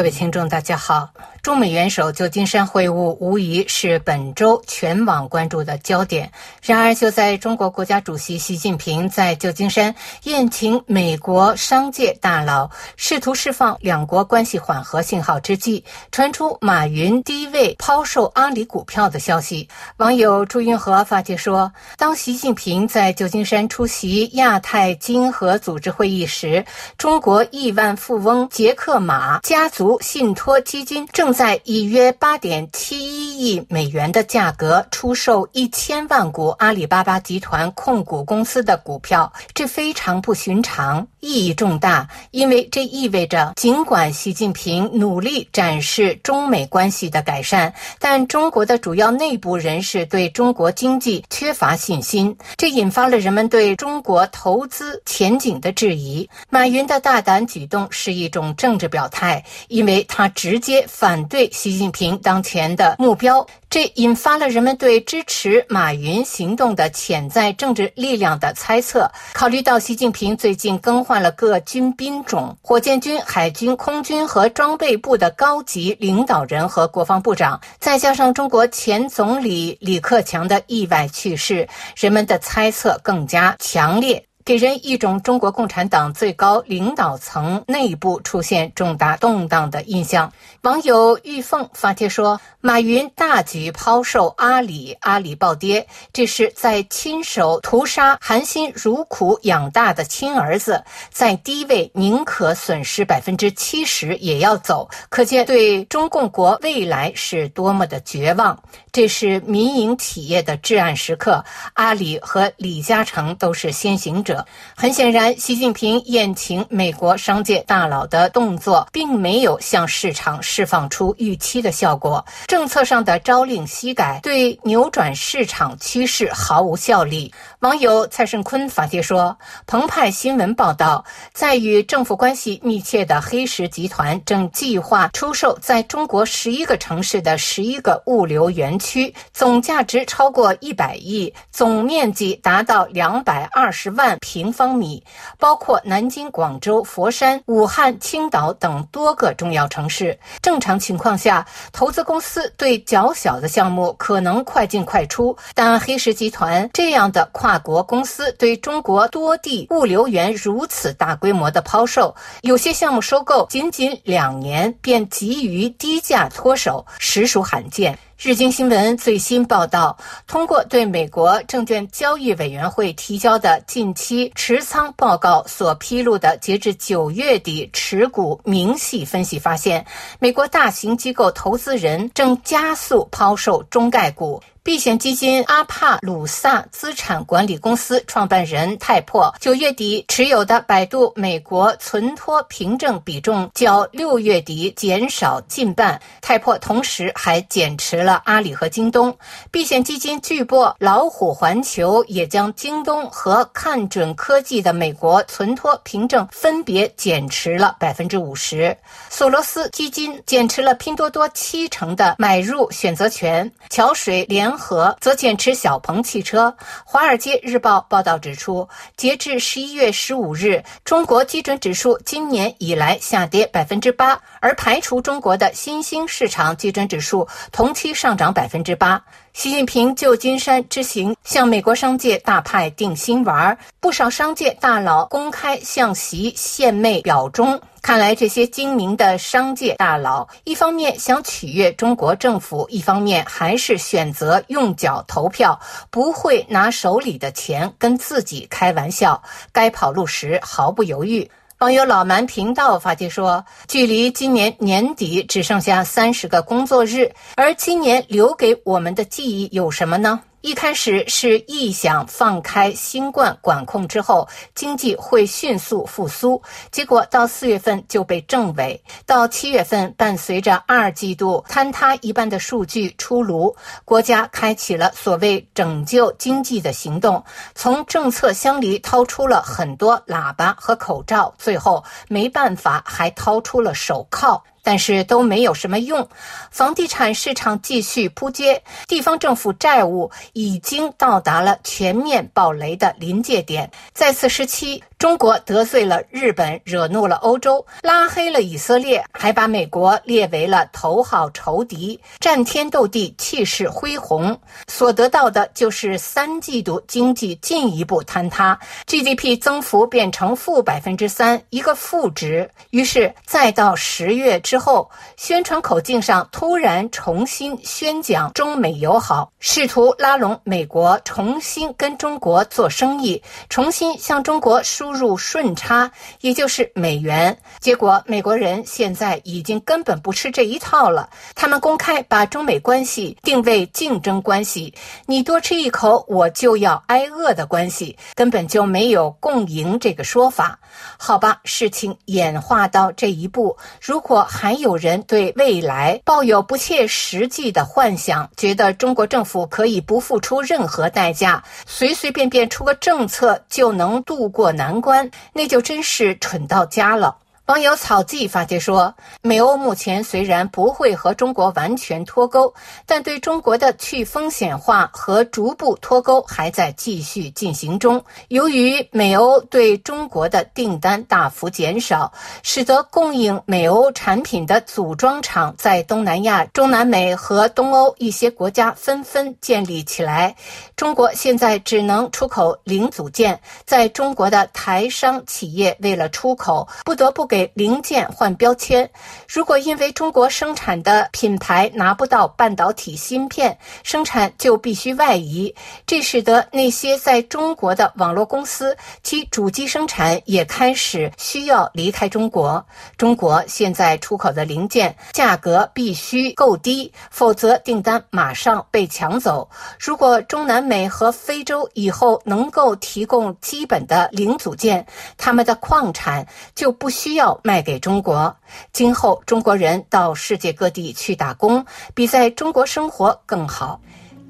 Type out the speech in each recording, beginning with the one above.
各位听众，大家好。中美元首旧金山会晤无疑是本周全网关注的焦点。然而，就在中国国家主席习近平在旧金山宴请美国商界大佬，试图释放两国关系缓和信号之际，传出马云低位抛售阿里股票的消息。网友朱云和发帖说：“当习近平在旧金山出席亚太经合组织会议时，中国亿万富翁杰克马家族信托基金正。”在一约八点七亿美元的价格出售一千万股阿里巴巴集团控股公司的股票，这非常不寻常，意义重大。因为这意味着，尽管习近平努力展示中美关系的改善，但中国的主要内部人士对中国经济缺乏信心，这引发了人们对中国投资前景的质疑。马云的大胆举动是一种政治表态，因为他直接反。对习近平当前的目标，这引发了人们对支持马云行动的潜在政治力量的猜测。考虑到习近平最近更换了各军兵种，火箭军、海军、空军和装备部的高级领导人和国防部长，再加上中国前总理李克强的意外去世，人们的猜测更加强烈。给人一种中国共产党最高领导层内部出现重大动荡的印象。网友玉凤发帖说：“马云大举抛售阿里，阿里暴跌，这是在亲手屠杀含辛茹苦养大的亲儿子，在低位宁可损失百分之七十也要走，可见对中共国未来是多么的绝望。这是民营企业的至暗时刻，阿里和李嘉诚都是先行者。”很显然，习近平宴请美国商界大佬的动作，并没有向市场释放出预期的效果。政策上的朝令夕改，对扭转市场趋势毫无效力。网友蔡胜坤发帖说：“澎湃新闻报道，在与政府关系密切的黑石集团正计划出售在中国十一个城市的十一个物流园区，总价值超过一百亿，总面积达到两百二十万。”平平方米，包括南京、广州、佛山、武汉、青岛等多个重要城市。正常情况下，投资公司对较小的项目可能快进快出，但黑石集团这样的跨国公司对中国多地物流园如此大规模的抛售，有些项目收购仅仅两年便急于低价脱手，实属罕见。日经新闻最新报道，通过对美国证券交易委员会提交的近期持仓报告所披露的截至九月底持股明细分析发现，美国大型机构投资人正加速抛售中概股。避险基金阿帕鲁萨资产管理公司创办人泰珀九月底持有的百度美国存托凭证比重较六月底减少近半。泰珀同时还减持了阿里和京东。避险基金巨擘老虎环球也将京东和看准科技的美国存托凭证分别减持了百分之五十。索罗斯基金减持了拼多多七成的买入选择权。桥水联和则减持小鹏汽车。华尔街日报报道指出，截至十一月十五日，中国基准指数今年以来下跌百分之八，而排除中国的新兴市场基准指数同期上涨百分之八。习近平旧金山之行向美国商界大派定心丸，不少商界大佬公开向习献媚表忠。看来，这些精明的商界大佬，一方面想取悦中国政府，一方面还是选择用脚投票，不会拿手里的钱跟自己开玩笑。该跑路时毫不犹豫。网友老蛮频道发帖说：“距离今年年底只剩下三十个工作日，而今年留给我们的记忆有什么呢？”一开始是臆想放开新冠管控之后，经济会迅速复苏，结果到四月份就被证伪。到七月份，伴随着二季度坍塌一般的数据出炉，国家开启了所谓拯救经济的行动，从政策箱里掏出了很多喇叭和口罩，最后没办法还掏出了手铐。但是都没有什么用，房地产市场继续扑街，地方政府债务已经到达了全面暴雷的临界点。在此时期，中国得罪了日本，惹怒了欧洲，拉黑了以色列，还把美国列为了头号仇敌，战天斗地，气势恢宏，所得到的就是三季度经济进一步坍塌，GDP 增幅变成负百分之三，一个负值。于是再到十月之后，宣传口径上突然重新宣讲中美友好，试图拉拢美国，重新跟中国做生意，重新向中国输。输入顺差，也就是美元。结果，美国人现在已经根本不吃这一套了。他们公开把中美关系定位竞争关系，你多吃一口，我就要挨饿的关系，根本就没有共赢这个说法。好吧，事情演化到这一步，如果还有人对未来抱有不切实际的幻想，觉得中国政府可以不付出任何代价，随随便便出个政策就能渡过难。关，那就真是蠢到家了。网友草记发帖说，美欧目前虽然不会和中国完全脱钩，但对中国的去风险化和逐步脱钩还在继续进行中。由于美欧对中国的订单大幅减少，使得供应美欧产品的组装厂在东南亚、中南美和东欧一些国家纷纷建立起来。中国现在只能出口零组件，在中国的台商企业为了出口，不得不给。零件换标签，如果因为中国生产的品牌拿不到半导体芯片，生产就必须外移，这使得那些在中国的网络公司其主机生产也开始需要离开中国。中国现在出口的零件价格必须够低，否则订单马上被抢走。如果中南美和非洲以后能够提供基本的零组件，他们的矿产就不需要。要卖给中国，今后中国人到世界各地去打工，比在中国生活更好。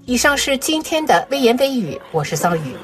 以上是今天的微言微语，我是桑宇。